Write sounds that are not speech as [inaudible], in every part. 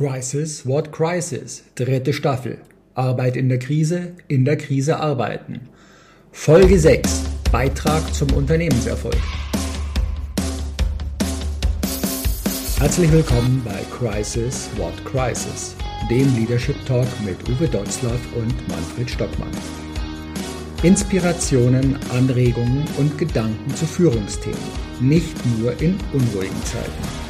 Crisis, what crisis? Dritte Staffel. Arbeit in der Krise, in der Krise arbeiten. Folge 6. Beitrag zum Unternehmenserfolg. Herzlich willkommen bei Crisis, what crisis? Dem Leadership Talk mit Uwe Dotzlaff und Manfred Stockmann. Inspirationen, Anregungen und Gedanken zu Führungsthemen, nicht nur in unruhigen Zeiten.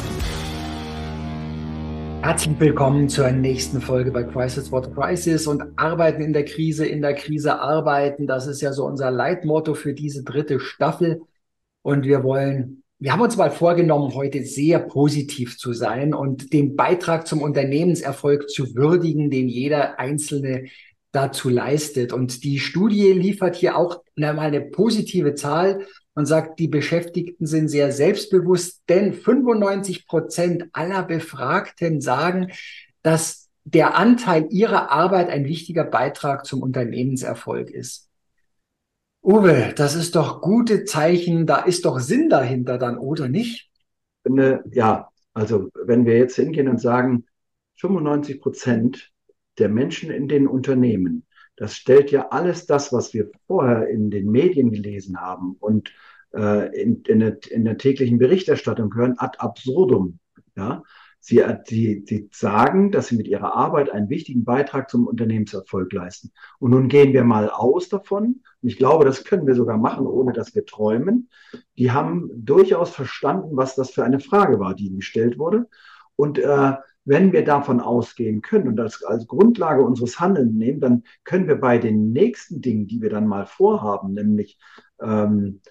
Herzlich willkommen zur nächsten Folge bei Crisis What Crisis und Arbeiten in der Krise, in der Krise arbeiten. Das ist ja so unser Leitmotto für diese dritte Staffel. Und wir wollen, wir haben uns mal vorgenommen, heute sehr positiv zu sein und den Beitrag zum Unternehmenserfolg zu würdigen, den jeder Einzelne dazu leistet. Und die Studie liefert hier auch mal eine positive Zahl und sagt, die Beschäftigten sind sehr selbstbewusst, denn 95 Prozent aller Befragten sagen, dass der Anteil ihrer Arbeit ein wichtiger Beitrag zum Unternehmenserfolg ist. Uwe, das ist doch gute Zeichen, da ist doch Sinn dahinter dann, oder nicht? Ja, also wenn wir jetzt hingehen und sagen, 95 Prozent der Menschen in den Unternehmen das stellt ja alles das, was wir vorher in den Medien gelesen haben und äh, in, in, der, in, der, täglichen Berichterstattung hören, ad absurdum. Ja? Sie, sie, sie sagen, dass sie mit ihrer Arbeit einen wichtigen Beitrag zum Unternehmenserfolg leisten. Und nun gehen wir mal aus davon. Und ich glaube, das können wir sogar machen, ohne dass wir träumen. Die haben durchaus verstanden, was das für eine Frage war, die gestellt wurde. Und äh, wenn wir davon ausgehen können und das als Grundlage unseres Handelns nehmen, dann können wir bei den nächsten Dingen, die wir dann mal vorhaben, nämlich ähm,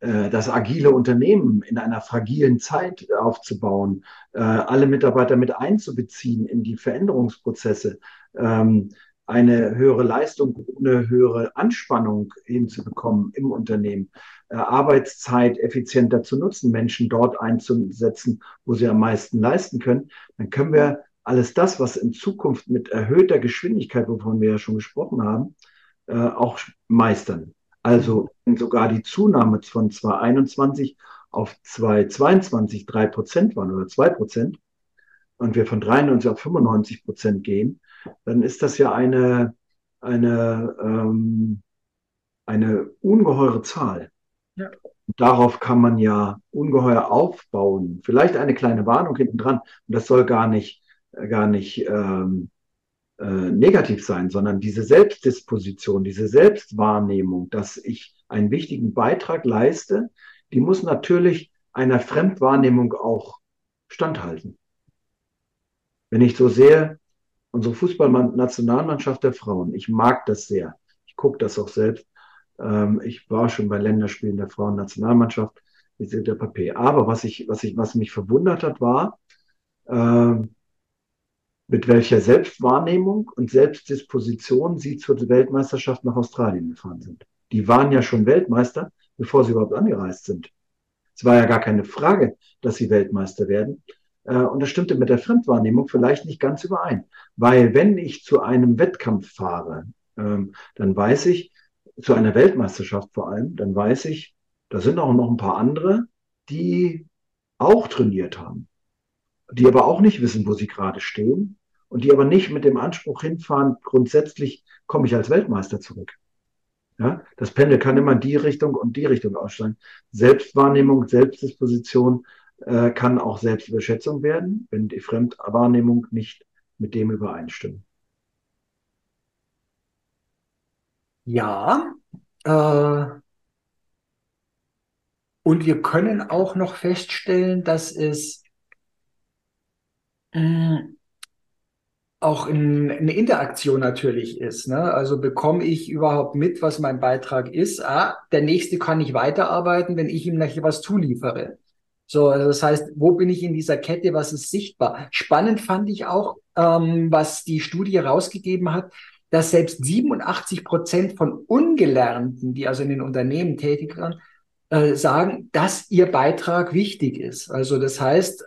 äh, das agile Unternehmen in einer fragilen Zeit aufzubauen, äh, alle Mitarbeiter mit einzubeziehen in die Veränderungsprozesse, ähm, eine höhere Leistung, eine höhere Anspannung hinzubekommen im Unternehmen, äh, Arbeitszeit effizienter zu nutzen, Menschen dort einzusetzen, wo sie am meisten leisten können, dann können wir alles das, was in Zukunft mit erhöhter Geschwindigkeit, wovon wir ja schon gesprochen haben, äh, auch meistern. Also sogar die Zunahme von 2021 auf 2022 drei Prozent waren oder zwei Prozent und wir von 93 auf 95 Prozent gehen, dann ist das ja eine, eine, ähm, eine ungeheure Zahl. Ja. Darauf kann man ja ungeheuer aufbauen. Vielleicht eine kleine Warnung hinten dran. Und das soll gar nicht, gar nicht ähm, äh, negativ sein, sondern diese Selbstdisposition, diese Selbstwahrnehmung, dass ich einen wichtigen Beitrag leiste, die muss natürlich einer Fremdwahrnehmung auch standhalten. Wenn ich so sehe, unsere Fußballnationalmannschaft der Frauen. Ich mag das sehr. Ich gucke das auch selbst. Ähm, ich war schon bei Länderspielen der Frauennationalmannschaft mit der Papier. Aber was ich, was ich, was mich verwundert hat, war, äh, mit welcher Selbstwahrnehmung und Selbstdisposition sie zur Weltmeisterschaft nach Australien gefahren sind. Die waren ja schon Weltmeister, bevor sie überhaupt angereist sind. Es war ja gar keine Frage, dass sie Weltmeister werden. Äh, und das stimmte mit der Fremdwahrnehmung vielleicht nicht ganz überein. Weil wenn ich zu einem Wettkampf fahre, ähm, dann weiß ich, zu einer Weltmeisterschaft vor allem, dann weiß ich, da sind auch noch ein paar andere, die auch trainiert haben, die aber auch nicht wissen, wo sie gerade stehen und die aber nicht mit dem Anspruch hinfahren, grundsätzlich komme ich als Weltmeister zurück. Ja, das Pendel kann immer in die Richtung und die Richtung aussteigen. Selbstwahrnehmung, Selbstdisposition äh, kann auch Selbstüberschätzung werden, wenn die Fremdwahrnehmung nicht mit dem übereinstimmt. Ja, äh, und wir können auch noch feststellen, dass es äh, auch in, eine Interaktion natürlich ist. Ne? Also bekomme ich überhaupt mit, was mein Beitrag ist? Ah, der nächste kann nicht weiterarbeiten, wenn ich ihm nachher was zuliefere. So, also das heißt, wo bin ich in dieser Kette? Was ist sichtbar? Spannend fand ich auch, ähm, was die Studie rausgegeben hat, dass selbst 87 Prozent von Ungelernten, die also in den Unternehmen tätig waren, äh, sagen, dass ihr Beitrag wichtig ist. Also das heißt,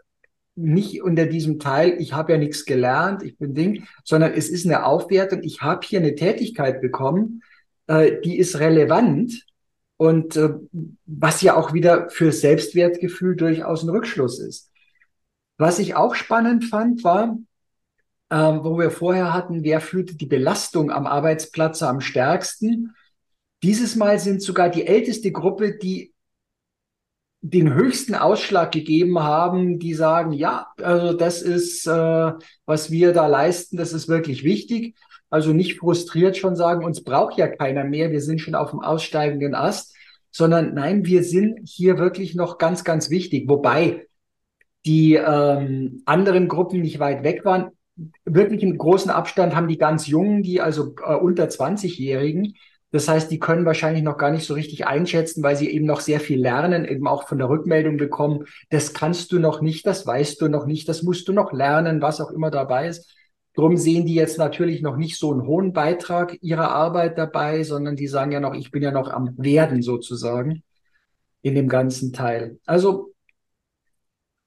nicht unter diesem Teil, ich habe ja nichts gelernt, ich bin Ding, sondern es ist eine Aufwertung, ich habe hier eine Tätigkeit bekommen, äh, die ist relevant und äh, was ja auch wieder für Selbstwertgefühl durchaus ein Rückschluss ist. Was ich auch spannend fand, war, äh, wo wir vorher hatten, wer fühlte die Belastung am Arbeitsplatz am stärksten. Dieses Mal sind sogar die älteste Gruppe, die den höchsten Ausschlag gegeben haben, die sagen, ja, also das ist, äh, was wir da leisten, das ist wirklich wichtig. Also nicht frustriert schon sagen, uns braucht ja keiner mehr, wir sind schon auf dem aussteigenden Ast, sondern nein, wir sind hier wirklich noch ganz, ganz wichtig. Wobei die ähm, anderen Gruppen nicht weit weg waren. Wirklich im großen Abstand haben die ganz Jungen, die also äh, unter 20-Jährigen. Das heißt, die können wahrscheinlich noch gar nicht so richtig einschätzen, weil sie eben noch sehr viel lernen, eben auch von der Rückmeldung bekommen. Das kannst du noch nicht, das weißt du noch nicht, das musst du noch lernen, was auch immer dabei ist. Drum sehen die jetzt natürlich noch nicht so einen hohen Beitrag ihrer Arbeit dabei, sondern die sagen ja noch, ich bin ja noch am Werden sozusagen in dem ganzen Teil. Also,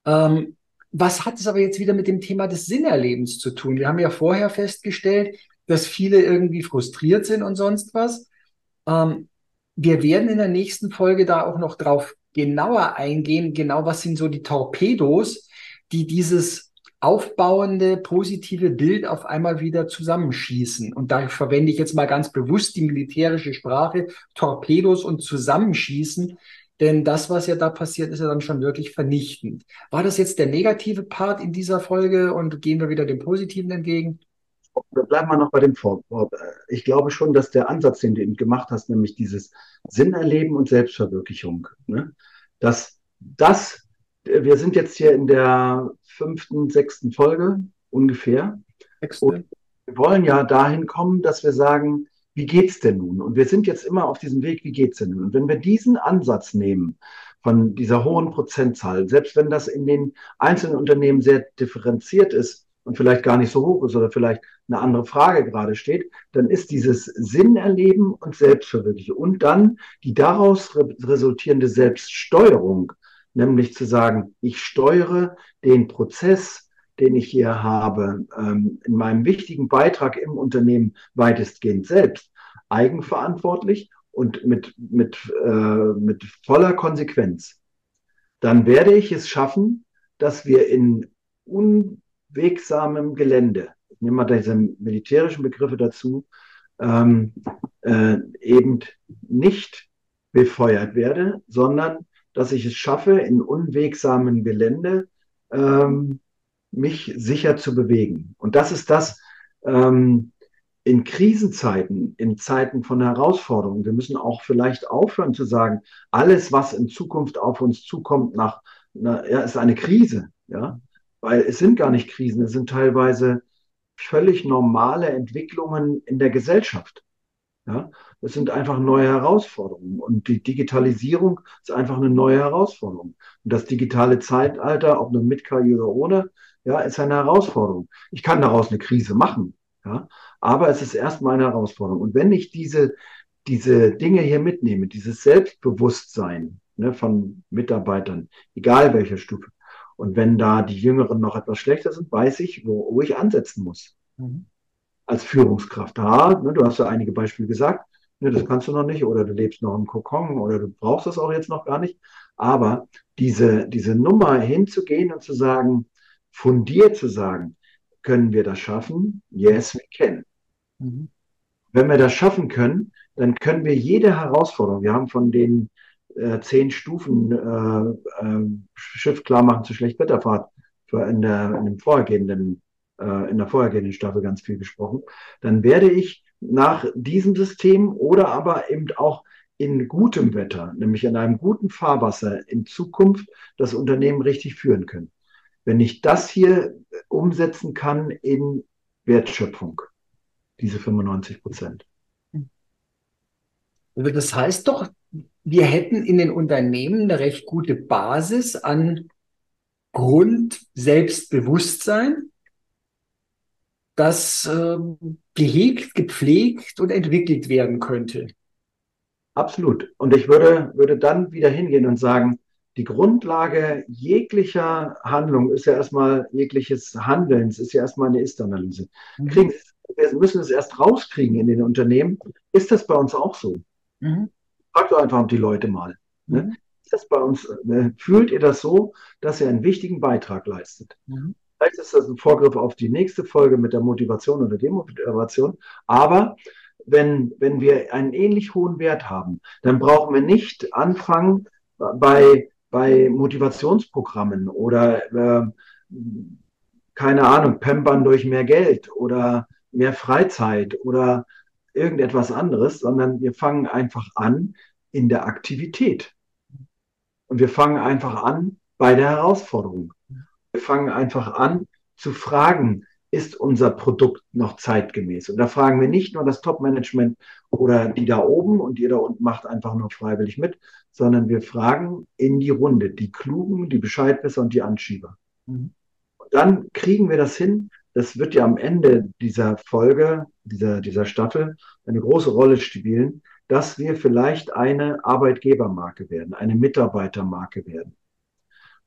ähm, was hat es aber jetzt wieder mit dem Thema des Sinnerlebens zu tun? Wir haben ja vorher festgestellt, dass viele irgendwie frustriert sind und sonst was. Ähm, wir werden in der nächsten Folge da auch noch drauf genauer eingehen, genau was sind so die Torpedos, die dieses aufbauende, positive Bild auf einmal wieder zusammenschießen. Und da verwende ich jetzt mal ganz bewusst die militärische Sprache, Torpedos und Zusammenschießen, denn das, was ja da passiert, ist ja dann schon wirklich vernichtend. War das jetzt der negative Part in dieser Folge und gehen wir wieder dem Positiven entgegen? Bleiben wir noch bei dem Vorwort. Ich glaube schon, dass der Ansatz, den du eben gemacht hast, nämlich dieses Sinnerleben und Selbstverwirklichung, ne, dass das wir sind jetzt hier in der fünften, sechsten Folge ungefähr. Und wir wollen ja dahin kommen, dass wir sagen, wie geht's denn nun? Und wir sind jetzt immer auf diesem Weg, wie geht's denn nun? Und wenn wir diesen Ansatz nehmen von dieser hohen Prozentzahl, selbst wenn das in den einzelnen Unternehmen sehr differenziert ist und vielleicht gar nicht so hoch ist oder vielleicht eine andere Frage gerade steht, dann ist dieses Sinn erleben und Selbstverwirklichung und dann die daraus resultierende Selbststeuerung nämlich zu sagen, ich steuere den Prozess, den ich hier habe, ähm, in meinem wichtigen Beitrag im Unternehmen weitestgehend selbst, eigenverantwortlich und mit, mit, äh, mit voller Konsequenz. Dann werde ich es schaffen, dass wir in unwegsamem Gelände, ich nehme mal diese militärischen Begriffe dazu, ähm, äh, eben nicht befeuert werde, sondern dass ich es schaffe, in unwegsamen Gelände ähm, mich sicher zu bewegen. Und das ist das ähm, in Krisenzeiten, in Zeiten von Herausforderungen. Wir müssen auch vielleicht aufhören zu sagen, alles, was in Zukunft auf uns zukommt, nach, na, ja, ist eine Krise. Ja, weil es sind gar nicht Krisen, es sind teilweise völlig normale Entwicklungen in der Gesellschaft. Ja, es sind einfach neue Herausforderungen. Und die Digitalisierung ist einfach eine neue Herausforderung. Und das digitale Zeitalter, ob nun mit KI oder ohne, ja, ist eine Herausforderung. Ich kann daraus eine Krise machen. Ja, aber es ist erstmal eine Herausforderung. Und wenn ich diese, diese Dinge hier mitnehme, dieses Selbstbewusstsein ne, von Mitarbeitern, egal welcher Stufe, und wenn da die Jüngeren noch etwas schlechter sind, weiß ich, wo, wo ich ansetzen muss. Mhm als Führungskraft. Da, ne, du hast ja einige Beispiele gesagt, ne, das kannst du noch nicht oder du lebst noch im Kokon oder du brauchst das auch jetzt noch gar nicht. Aber diese, diese Nummer hinzugehen und zu sagen, fundiert zu sagen, können wir das schaffen? Yes, we can. Mhm. Wenn wir das schaffen können, dann können wir jede Herausforderung, wir haben von den äh, zehn Stufen äh, äh, Schiff klar machen zu Schlechtwetterfahrt in, der, in dem vorhergehenden äh, in der vorhergehenden Staffel ganz viel gesprochen, dann werde ich nach diesem System oder aber eben auch in gutem Wetter, nämlich in einem guten Fahrwasser in Zukunft das Unternehmen richtig führen können. Wenn ich das hier umsetzen kann in Wertschöpfung, diese 95 Prozent. Also das heißt doch, wir hätten in den Unternehmen eine recht gute Basis an Grund-Selbstbewusstsein, das äh, gehegt, gepflegt und entwickelt werden könnte. Absolut. Und ich würde, würde dann wieder hingehen und sagen, die Grundlage jeglicher Handlung ist ja erstmal, jegliches Handelns ist ja erstmal eine Ist-Analyse. Mhm. wir müssen es erst rauskriegen in den Unternehmen. Ist das bei uns auch so? Mhm. Fragt doch einfach die Leute mal. Ne? Mhm. Ist das bei uns, äh, fühlt ihr das so, dass ihr einen wichtigen Beitrag leistet? Mhm. Vielleicht ist das ein Vorgriff auf die nächste Folge mit der Motivation oder Demotivation. Aber wenn, wenn wir einen ähnlich hohen Wert haben, dann brauchen wir nicht anfangen bei, bei Motivationsprogrammen oder äh, keine Ahnung, pampern durch mehr Geld oder mehr Freizeit oder irgendetwas anderes, sondern wir fangen einfach an in der Aktivität. Und wir fangen einfach an bei der Herausforderung. Wir fangen einfach an zu fragen, ist unser Produkt noch zeitgemäß? Und da fragen wir nicht nur das Top-Management oder die da oben und ihr da unten macht einfach nur freiwillig mit, sondern wir fragen in die Runde die Klugen, die Bescheidwisser und die Anschieber. Mhm. Und dann kriegen wir das hin. Das wird ja am Ende dieser Folge, dieser, dieser Staffel eine große Rolle spielen, dass wir vielleicht eine Arbeitgebermarke werden, eine Mitarbeitermarke werden.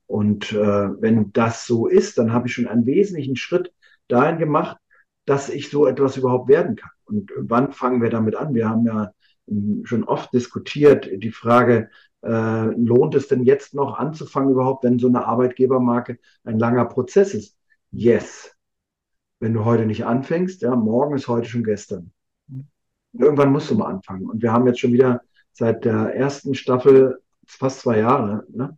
Und äh, wenn das so ist, dann habe ich schon einen wesentlichen Schritt dahin gemacht, dass ich so etwas überhaupt werden kann. Und wann fangen wir damit an? Wir haben ja schon oft diskutiert die Frage, äh, lohnt es denn jetzt noch anzufangen überhaupt, wenn so eine Arbeitgebermarke ein langer Prozess ist? Yes. Wenn du heute nicht anfängst, ja, morgen ist heute schon gestern. Irgendwann musst du mal anfangen. Und wir haben jetzt schon wieder seit der ersten Staffel fast zwei Jahre, ne?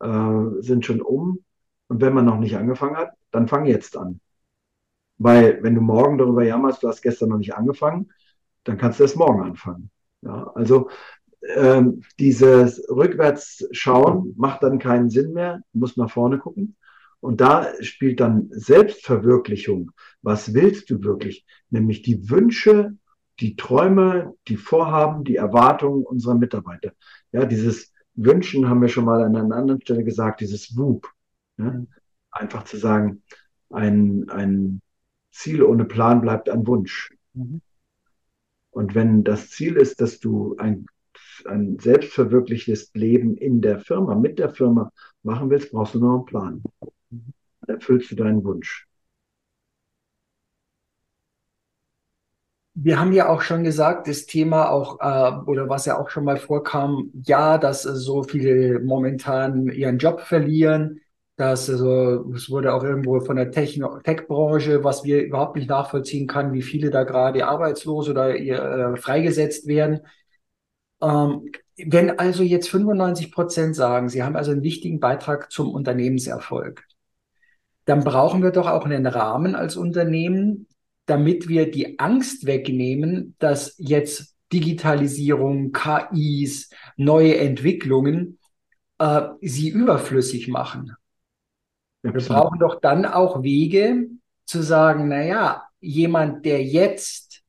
Äh, sind schon um. Und wenn man noch nicht angefangen hat, dann fang jetzt an. Weil wenn du morgen darüber jammerst, du hast gestern noch nicht angefangen, dann kannst du erst morgen anfangen. Ja, also ähm, dieses Rückwärtsschauen macht dann keinen Sinn mehr, du musst nach vorne gucken. Und da spielt dann Selbstverwirklichung. Was willst du wirklich? Nämlich die Wünsche, die Träume, die Vorhaben, die Erwartungen unserer Mitarbeiter. Ja, dieses Wünschen haben wir schon mal an einer anderen Stelle gesagt, dieses WUP. Ja? Mhm. Einfach zu sagen, ein, ein Ziel ohne Plan bleibt ein Wunsch. Mhm. Und wenn das Ziel ist, dass du ein, ein selbstverwirklichtes Leben in der Firma, mit der Firma machen willst, brauchst du nur einen Plan. Mhm. Dann erfüllst du deinen Wunsch. Wir haben ja auch schon gesagt, das Thema auch, äh, oder was ja auch schon mal vorkam, ja, dass äh, so viele momentan ihren Job verlieren. dass also, es wurde auch irgendwo von der Tech-Branche, was wir überhaupt nicht nachvollziehen kann, wie viele da gerade arbeitslos oder äh, freigesetzt werden. Ähm, wenn also jetzt 95 Prozent sagen, sie haben also einen wichtigen Beitrag zum Unternehmenserfolg, dann brauchen wir doch auch einen Rahmen als Unternehmen, damit wir die Angst wegnehmen, dass jetzt Digitalisierung, KIs, neue Entwicklungen äh, sie überflüssig machen. Wir brauchen doch dann auch Wege zu sagen, na ja, jemand, der jetzt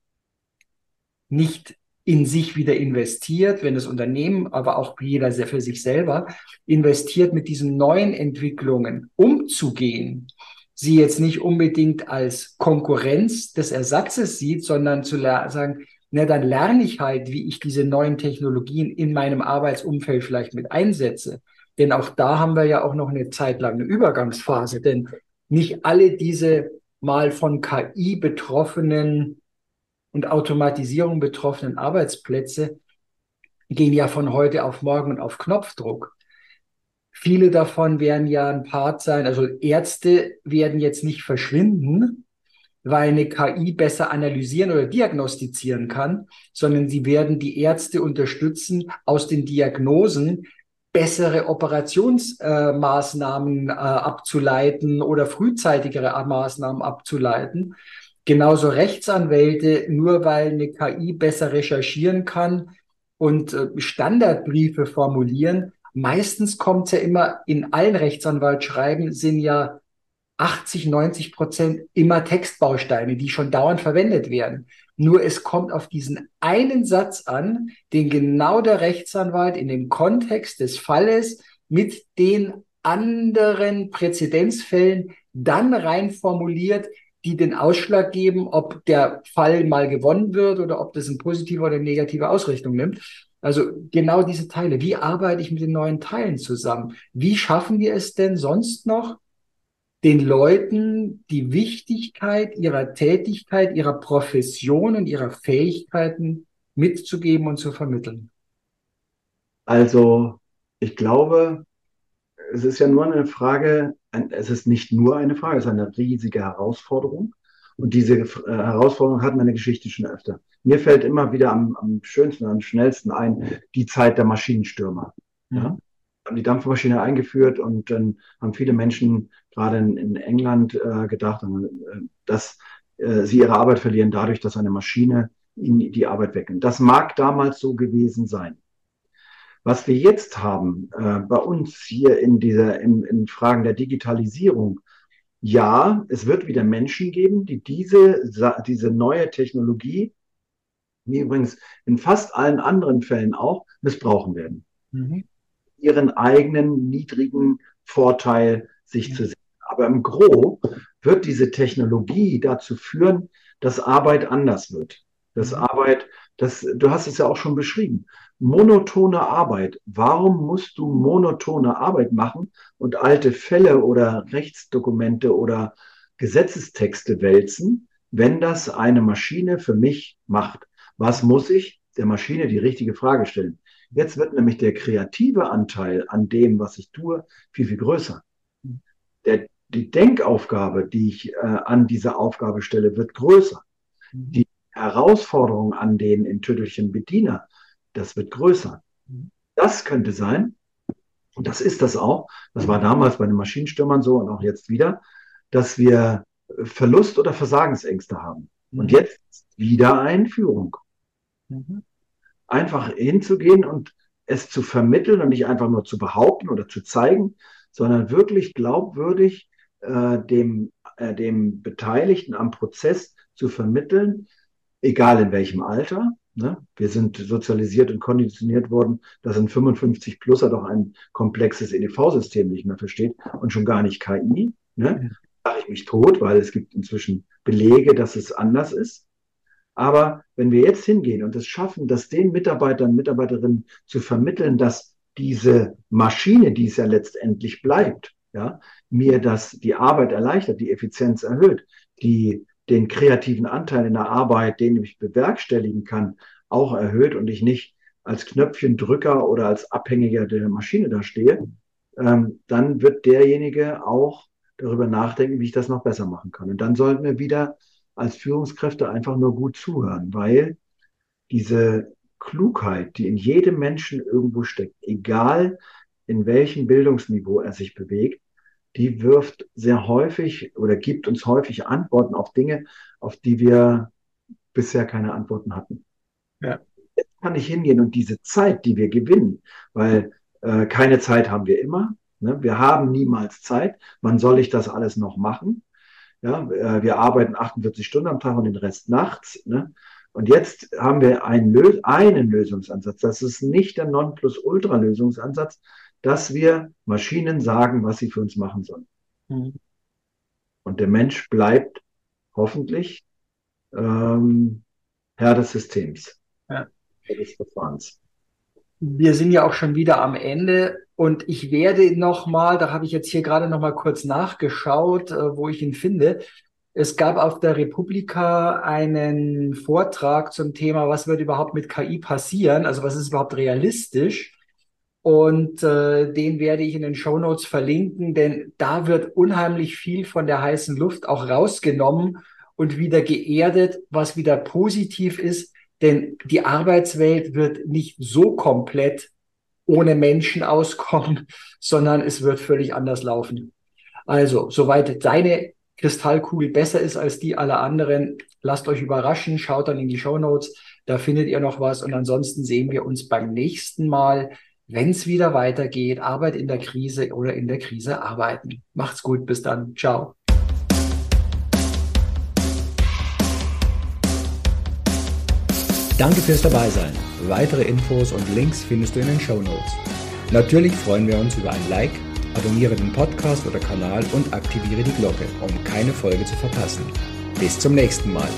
nicht in sich wieder investiert, wenn das Unternehmen, aber auch jeder für sich selber investiert, mit diesen neuen Entwicklungen umzugehen, sie jetzt nicht unbedingt als Konkurrenz des Ersatzes sieht, sondern zu sagen, na, dann lerne ich halt, wie ich diese neuen Technologien in meinem Arbeitsumfeld vielleicht mit einsetze. Denn auch da haben wir ja auch noch eine Zeit lang eine Übergangsphase, denn nicht alle diese mal von KI betroffenen und Automatisierung betroffenen Arbeitsplätze gehen ja von heute auf morgen auf Knopfdruck. Viele davon werden ja ein Part sein. Also Ärzte werden jetzt nicht verschwinden, weil eine KI besser analysieren oder diagnostizieren kann, sondern sie werden die Ärzte unterstützen, aus den Diagnosen bessere Operationsmaßnahmen äh, äh, abzuleiten oder frühzeitigere Maßnahmen abzuleiten. Genauso Rechtsanwälte, nur weil eine KI besser recherchieren kann und äh, Standardbriefe formulieren, meistens kommt es ja immer in allen Rechtsanwaltsschreiben sind ja 80, 90 Prozent immer Textbausteine, die schon dauernd verwendet werden. Nur es kommt auf diesen einen Satz an, den genau der Rechtsanwalt in dem Kontext des Falles mit den anderen Präzedenzfällen dann rein formuliert, die den Ausschlag geben, ob der Fall mal gewonnen wird oder ob das eine positive oder negative Ausrichtung nimmt. Also genau diese Teile. Wie arbeite ich mit den neuen Teilen zusammen? Wie schaffen wir es denn sonst noch, den Leuten die Wichtigkeit ihrer Tätigkeit, ihrer Profession und ihrer Fähigkeiten mitzugeben und zu vermitteln? Also, ich glaube, es ist ja nur eine Frage, es ist nicht nur eine Frage, es ist eine riesige Herausforderung. Und diese äh, Herausforderung hat meine Geschichte schon öfter. Mir fällt immer wieder am, am schönsten, am schnellsten ein, die Zeit der Maschinenstürmer. Ja? Haben die Dampfmaschine eingeführt und dann haben viele Menschen gerade in, in England äh, gedacht, äh, dass äh, sie ihre Arbeit verlieren dadurch, dass eine Maschine ihnen die Arbeit wegnimmt. Das mag damals so gewesen sein. Was wir jetzt haben äh, bei uns hier in dieser in, in Fragen der Digitalisierung, ja, es wird wieder Menschen geben, die diese, diese neue Technologie, wie übrigens in fast allen anderen Fällen auch, missbrauchen werden. Mhm. Ihren eigenen niedrigen Vorteil sich mhm. zu sehen. Aber im Gro wird diese Technologie dazu führen, dass Arbeit anders wird. Dass mhm. Arbeit, das, du hast es ja auch schon beschrieben monotone Arbeit. Warum musst du monotone Arbeit machen und alte Fälle oder Rechtsdokumente oder Gesetzestexte wälzen, wenn das eine Maschine für mich macht? Was muss ich der Maschine die richtige Frage stellen? Jetzt wird nämlich der kreative Anteil an dem, was ich tue, viel, viel größer. Der, die Denkaufgabe, die ich äh, an diese Aufgabe stelle, wird größer. Die Herausforderung an den in Tüttelchen Bediener das wird größer. Das könnte sein, und das ist das auch, das war damals bei den Maschinenstürmern so und auch jetzt wieder, dass wir Verlust- oder Versagensängste haben. Mhm. Und jetzt wieder Einführung. Mhm. Einfach hinzugehen und es zu vermitteln und nicht einfach nur zu behaupten oder zu zeigen, sondern wirklich glaubwürdig äh, dem, äh, dem Beteiligten am Prozess zu vermitteln, egal in welchem Alter, Ne? Wir sind sozialisiert und konditioniert worden, dass ein 55 Pluser doch ein komplexes EDV-System nicht mehr versteht und schon gar nicht KI. Ne? Da ich mich tot, weil es gibt inzwischen Belege, dass es anders ist. Aber wenn wir jetzt hingehen und es schaffen, das den Mitarbeitern und Mitarbeiterinnen zu vermitteln, dass diese Maschine, die es ja letztendlich bleibt, ja, mir das die Arbeit erleichtert, die Effizienz erhöht, die den kreativen Anteil in der Arbeit, den ich bewerkstelligen kann, auch erhöht und ich nicht als Knöpfchendrücker oder als Abhängiger der Maschine da stehe, ähm, dann wird derjenige auch darüber nachdenken, wie ich das noch besser machen kann. Und dann sollten wir wieder als Führungskräfte einfach nur gut zuhören, weil diese Klugheit, die in jedem Menschen irgendwo steckt, egal in welchem Bildungsniveau er sich bewegt, die wirft sehr häufig oder gibt uns häufig Antworten auf Dinge, auf die wir bisher keine Antworten hatten. Ja. Jetzt kann ich hingehen und diese Zeit, die wir gewinnen, weil äh, keine Zeit haben wir immer. Ne? Wir haben niemals Zeit. Wann soll ich das alles noch machen? Ja, äh, wir arbeiten 48 Stunden am Tag und den Rest nachts. Ne? Und jetzt haben wir einen, Lö einen Lösungsansatz. Das ist nicht der Nonplusultra-Lösungsansatz, dass wir Maschinen sagen, was sie für uns machen sollen. Mhm. Und der Mensch bleibt hoffentlich ähm, Herr des Systems, ja. Herr des Verfahrens. Wir sind ja auch schon wieder am Ende und ich werde nochmal, da habe ich jetzt hier gerade nochmal kurz nachgeschaut, äh, wo ich ihn finde. Es gab auf der Republika einen Vortrag zum Thema, was wird überhaupt mit KI passieren? Also was ist überhaupt realistisch? Und äh, den werde ich in den Show Notes verlinken, denn da wird unheimlich viel von der heißen Luft auch rausgenommen und wieder geerdet, was wieder positiv ist. Denn die Arbeitswelt wird nicht so komplett ohne Menschen auskommen, [laughs] sondern es wird völlig anders laufen. Also, soweit deine Kristallkugel besser ist als die aller anderen, lasst euch überraschen, schaut dann in die Show Notes, da findet ihr noch was und ansonsten sehen wir uns beim nächsten Mal wenn es wieder weitergeht, Arbeit in der Krise oder in der Krise arbeiten. Macht's gut, bis dann. Ciao. Danke fürs Dabeisein. Weitere Infos und Links findest du in den Show Notes. Natürlich freuen wir uns über ein Like, Abonniere den Podcast oder Kanal und aktiviere die Glocke, um keine Folge zu verpassen. Bis zum nächsten Mal.